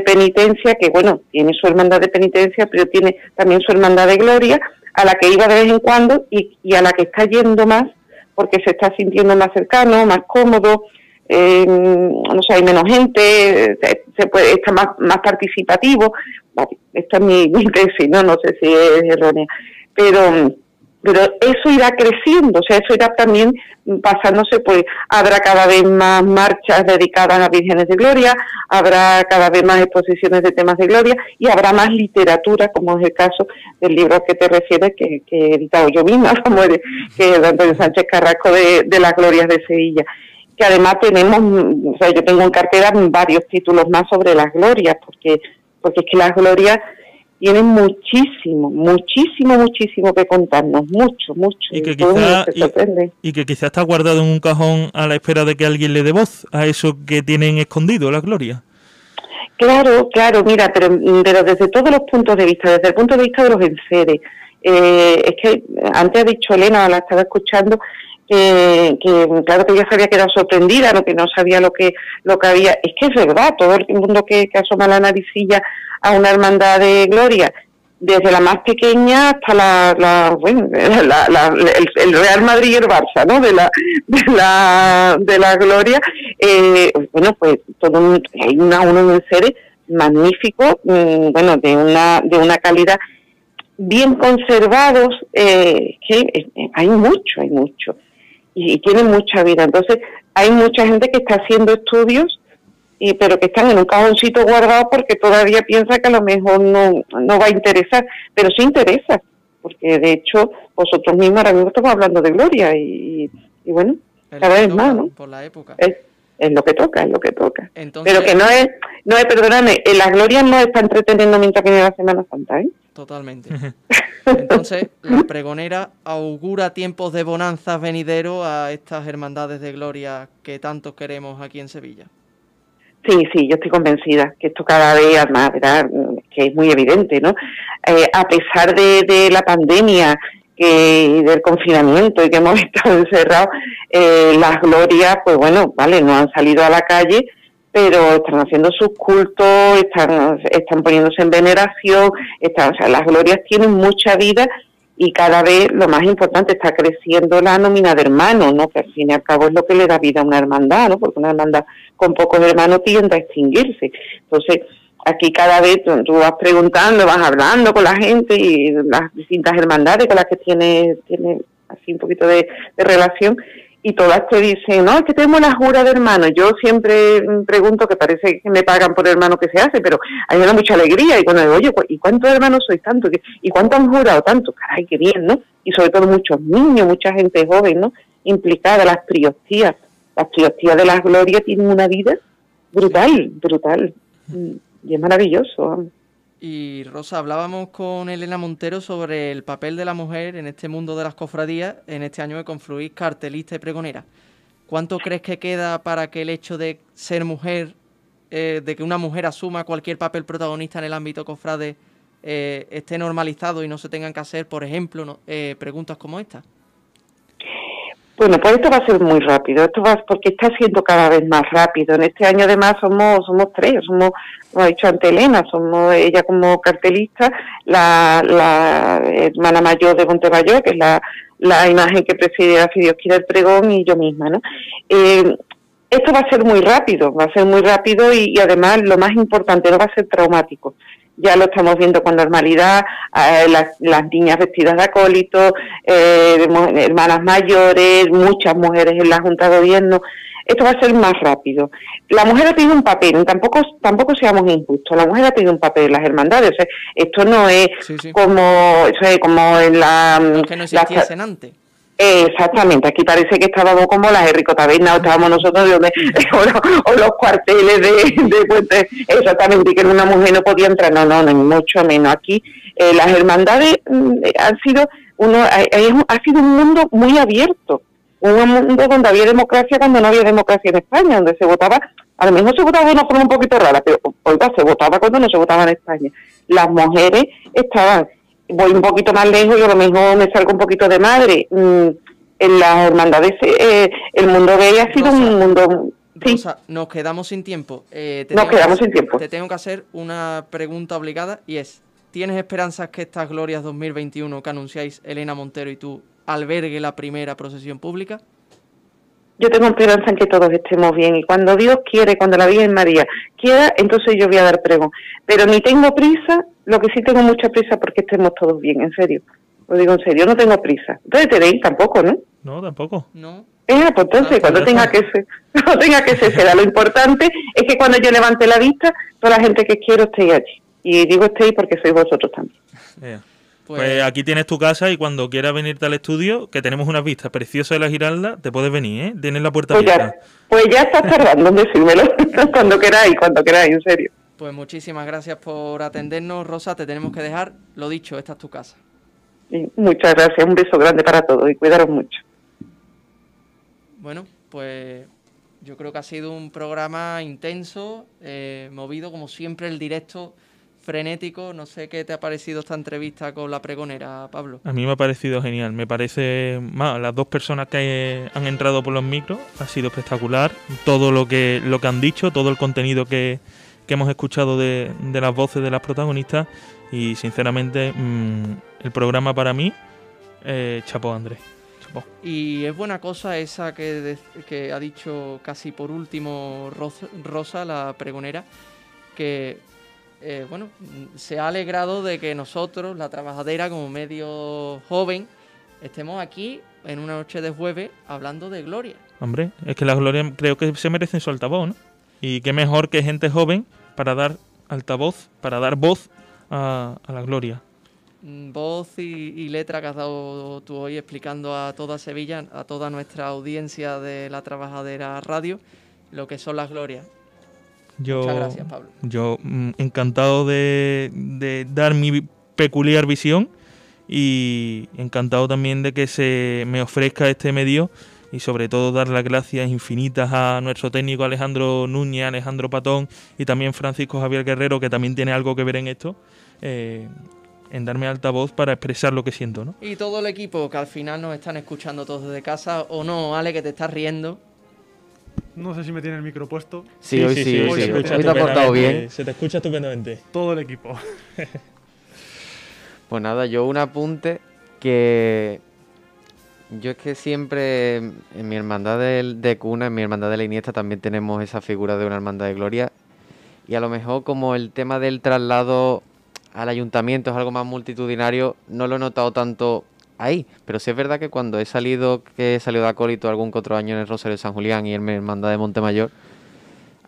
penitencia que, bueno, tiene su hermandad de penitencia, pero tiene también su hermandad de gloria, a la que iba de vez en cuando y, y a la que está yendo más porque se está sintiendo más cercano, más cómodo, eh, no sé, hay menos gente, se, puede, está más, más participativo. esta es mi, tesis, ¿no? no sé si es errónea, pero pero eso irá creciendo, o sea, eso irá también pasándose, pues habrá cada vez más marchas dedicadas a vírgenes de gloria, habrá cada vez más exposiciones de temas de gloria y habrá más literatura, como es el caso del libro que te refieres, que, he editado yo misma, como que es de Antonio Sánchez Carrasco de las glorias de Sevilla que además tenemos, o sea, yo tengo en cartera varios títulos más sobre las glorias, porque, porque es que las glorias tienen muchísimo, muchísimo, muchísimo que contarnos, mucho, mucho. Y que, quizá, y, que quizá está guardado en un cajón a la espera de que alguien le dé voz a eso que tienen escondido las glorias. Claro, claro, mira, pero, pero desde todos los puntos de vista, desde el punto de vista de los enseres, eh, es que antes ha dicho Elena, la estaba escuchando, que, claro que ya se había quedado sorprendida, ¿no? que no sabía lo que, lo que había. Es que es verdad, todo el mundo que, asoma la naricilla a una hermandad de gloria, desde la más pequeña hasta la, la bueno, el, Real Madrid y el Barça, ¿no? De la, de la, de la gloria, eh, bueno, pues todo un, hay una, uno de seres magnífico, mm, bueno, de una, de una calidad bien conservados, eh, que eh, hay mucho, hay mucho, y, tienen mucha vida. Entonces, hay mucha gente que está haciendo estudios, y, pero que están en un cajoncito guardado porque todavía piensa que a lo mejor no, no va a interesar, pero sí interesa, porque de hecho vosotros mismos ahora mismo estamos hablando de Gloria y, y bueno, cada vez más, ¿no? Por la época. Es, es lo que toca, es lo que toca. Pero que no es, no es, perdóname, en las glorias no está entreteniendo mientras viene la Semana Santa, ¿eh? Totalmente. Entonces, la pregonera augura tiempos de bonanzas venidero a estas hermandades de gloria que tanto queremos aquí en Sevilla. Sí, sí, yo estoy convencida que esto cada vez más, ¿verdad? Que es muy evidente, ¿no? Eh, a pesar de, de la pandemia que del confinamiento y que hemos estado encerrados, eh, las glorias, pues bueno, vale, no han salido a la calle, pero están haciendo sus cultos, están, están poniéndose en veneración, están, o sea, las glorias tienen mucha vida y cada vez lo más importante está creciendo la nómina de hermanos, ¿no? Que al fin y al cabo es lo que le da vida a una hermandad, ¿no? Porque una hermandad con pocos hermanos tiende a extinguirse. Entonces, aquí cada vez tú, vas preguntando, vas hablando con la gente y las distintas hermandades con las que tienes tiene así un poquito de, relación y todas te dicen, no, es que tenemos la jura de hermanos. Yo siempre pregunto, que parece que me pagan por hermano que se hace, pero hay una mucha alegría. Y cuando digo, oye, ¿y cuántos hermanos sois tanto? ¿Y cuánto han jurado tanto? Caray, qué bien, ¿no? Y sobre todo muchos niños, mucha gente joven, ¿no? Implicada, las priostías. Las priostías de las glorias tienen una vida brutal, brutal. Mm y es maravilloso. Y Rosa, hablábamos con Elena Montero sobre el papel de la mujer en este mundo de las cofradías en este año de confluir cartelista y pregonera. ¿Cuánto crees que queda para que el hecho de ser mujer, eh, de que una mujer asuma cualquier papel protagonista en el ámbito cofrade, eh, esté normalizado y no se tengan que hacer, por ejemplo, eh, preguntas como esta? Bueno, pues esto va a ser muy rápido, esto va porque está siendo cada vez más rápido. En este año además somos somos tres, somos, como ha dicho ante Elena, somos ella como cartelista, la, la hermana mayor de Montebayor, que es la, la imagen que preside a Dios quiere el pregón y yo misma, ¿no? Eh, esto va a ser muy rápido, va a ser muy rápido y además lo más importante, no va a ser traumático ya lo estamos viendo con normalidad, eh, las, niñas vestidas de acólitos, eh, hermanas mayores, muchas mujeres en la Junta de Gobierno. Esto va a ser más rápido. La mujer ha tenido un papel, tampoco tampoco seamos injustos, la mujer ha tenido un papel en las hermandades. esto no es como como en la... que no existiesen antes. Exactamente, aquí parece que estábamos como las Enrico Taberna, o estábamos nosotros de, o, los, cuarteles de, de Puente, exactamente, que una mujer no podía entrar, no, no, ni mucho menos. Aquí eh, las hermandades mm, han sido, uno, ha, sido un mundo muy abierto, un mundo donde había democracia cuando no había democracia en España, donde se votaba, a lo mejor se votaba de una forma un poquito rara, pero oiga, se votaba cuando no se votaba en España. Las mujeres estaban voy un poquito más lejos y a lo mejor me salgo un poquito de madre. Mm, en las hermandades, eh, el mundo gay ha sido un mundo... Rosa, nos quedamos sin tiempo. Eh, nos quedamos sin tiempo. Te tengo que hacer una pregunta obligada y es, ¿tienes esperanzas que estas glorias 2021 que anunciáis Elena Montero y tú albergue la primera procesión pública? yo tengo esperanza en que todos estemos bien y cuando Dios quiere, cuando la Virgen María quiera, entonces yo voy a dar pregón. Pero ni tengo prisa, lo que sí tengo mucha prisa porque estemos todos bien, en serio. Lo digo en serio, no tengo prisa. Entonces tenéis tampoco, ¿no? No, tampoco. No. Eh, pues entonces, cuando tenga que ser, cuando tenga que ser, será. Lo importante es que cuando yo levante la vista, toda la gente que quiero esté allí. Y digo estéis porque sois vosotros también. Pues, pues, aquí tienes tu casa y cuando quieras venirte al estudio, que tenemos unas vistas preciosas de la Giralda, te puedes venir, ¿eh? Tienes la puerta pues abierta. Ya, pues ya estás tardando en decírmelo, cuando queráis, cuando queráis, en serio. Pues muchísimas gracias por atendernos, Rosa, te tenemos que dejar. Lo dicho, esta es tu casa. muchas gracias, un beso grande para todos y cuidaros mucho. Bueno, pues yo creo que ha sido un programa intenso, eh, movido como siempre el directo frenético. No sé qué te ha parecido esta entrevista con la pregonera, Pablo. A mí me ha parecido genial. Me parece, más, las dos personas que han entrado por los micros ha sido espectacular. Todo lo que, lo que han dicho, todo el contenido que, hemos escuchado de, las voces de las protagonistas. Y sinceramente, mm, el programa para mí, eh, chapó Andrés. Y es buena cosa esa que, que ha dicho casi por último Rosa, la pregonera, que eh, bueno, se ha alegrado de que nosotros, la trabajadera, como medio joven, estemos aquí en una noche de jueves hablando de Gloria. Hombre, es que la Gloria creo que se merecen su altavoz, ¿no? Y qué mejor que gente joven para dar altavoz, para dar voz a, a la Gloria. Mm, Voz y, y letra que has dado tú hoy explicando a toda Sevilla, a toda nuestra audiencia de la trabajadera radio, lo que son las glorias. Yo, Muchas gracias, Pablo. Yo mm, encantado de, de dar mi peculiar visión y encantado también de que se me ofrezca este medio y sobre todo dar las gracias infinitas a nuestro técnico Alejandro Núñez, Alejandro Patón y también Francisco Javier Guerrero, que también tiene algo que ver en esto, eh, en darme altavoz para expresar lo que siento, ¿no? Y todo el equipo que al final nos están escuchando todos desde casa, o no, Ale, que te estás riendo. No sé si me tiene el micro puesto. Sí, hoy sí, hoy hoy sí. se Hoy escucha te ha portado bien. Se te escucha estupendamente. Todo el equipo. Pues nada, yo un apunte que yo es que siempre en mi hermandad de, de cuna, en mi hermandad de la Iniesta también tenemos esa figura de una hermandad de gloria. Y a lo mejor como el tema del traslado al ayuntamiento es algo más multitudinario, no lo he notado tanto ahí, pero sí es verdad que cuando he salido, que he salido de acólito algún que otro año en el Rosario de San Julián y en mi hermandad de Montemayor,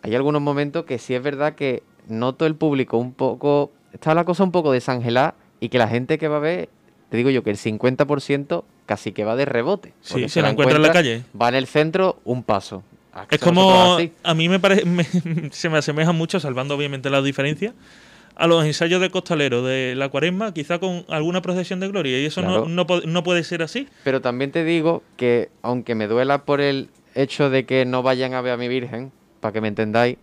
hay algunos momentos que sí es verdad que noto el público un poco, está la cosa un poco desangelada y que la gente que va a ver, te digo yo que el 50% casi que va de rebote. Sí, se la encuentra en la calle. Va en el centro, un paso. Es como, a mí me parece, me- se me asemeja mucho, salvando obviamente las diferencias, a los ensayos de costalero de la cuaresma, quizá con alguna procesión de gloria, y eso no- Claro. no, no puede ser así. Pero también te digo que, aunque me duela por el hecho de que no vayan a ver a mi Virgen, para que me entendáis,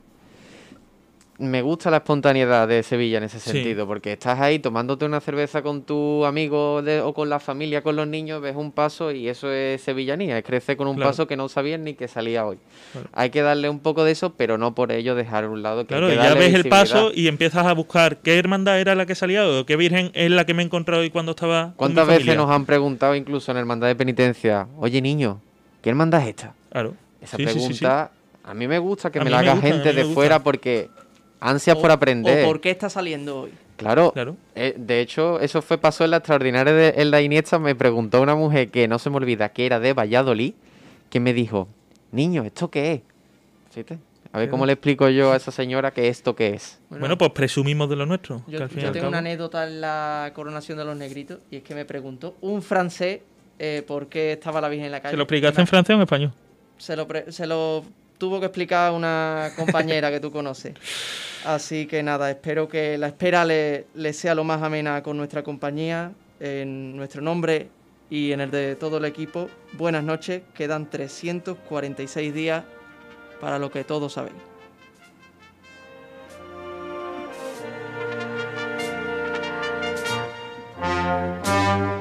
me gusta la espontaneidad de Sevilla en ese Sí. sentido, porque estás ahí tomándote una cerveza con tu amigo de- o con la familia, con los niños, ves un paso y eso es sevillanía, es crecer con un Claro. paso que no sabías ni que salía hoy. Claro. Hay que darle un poco de eso, pero no por ello dejar a un lado que hay Claro, que y ya ves el paso y empiezas a buscar qué hermandad era la que salía o qué virgen es la que me he encontrado hoy cuando estaba. con mi ¿Cuántas veces nos han preguntado incluso en hermandad de penitencia, oye niño, ¿qué hermandad es esta? Claro. Esa Sí, sí, pregunta a mí me gusta que A me la me haga gusta, gente de fuera porque ansias O- por aprender. ¿O por qué está saliendo hoy? Claro, Claro. eh, de hecho eso fue pasó en la extraordinaria de en la Iniesta me preguntó una mujer que no se me olvida que era de Valladolid que me dijo, "Niño, ¿esto qué es?" ¿Viste? A ver cómo le explico yo a esa señora que esto qué es. Bueno, pues presumimos de lo nuestro. que Yo, al fin y yo al tengo cabo- una anécdota en la coronación de los negritos y es que me preguntó un francés eh, por qué estaba la Virgen en la calle. ¿Se lo explicaste en francés o en español? Se lo, pre- se lo tuvo que explicar una compañera que tú conoces. Así que nada, espero que la espera le, le sea lo más amena con nuestra compañía, en nuestro nombre y en el de todo el equipo. Buenas noches, quedan 346 días para lo que todos sabéis. Thank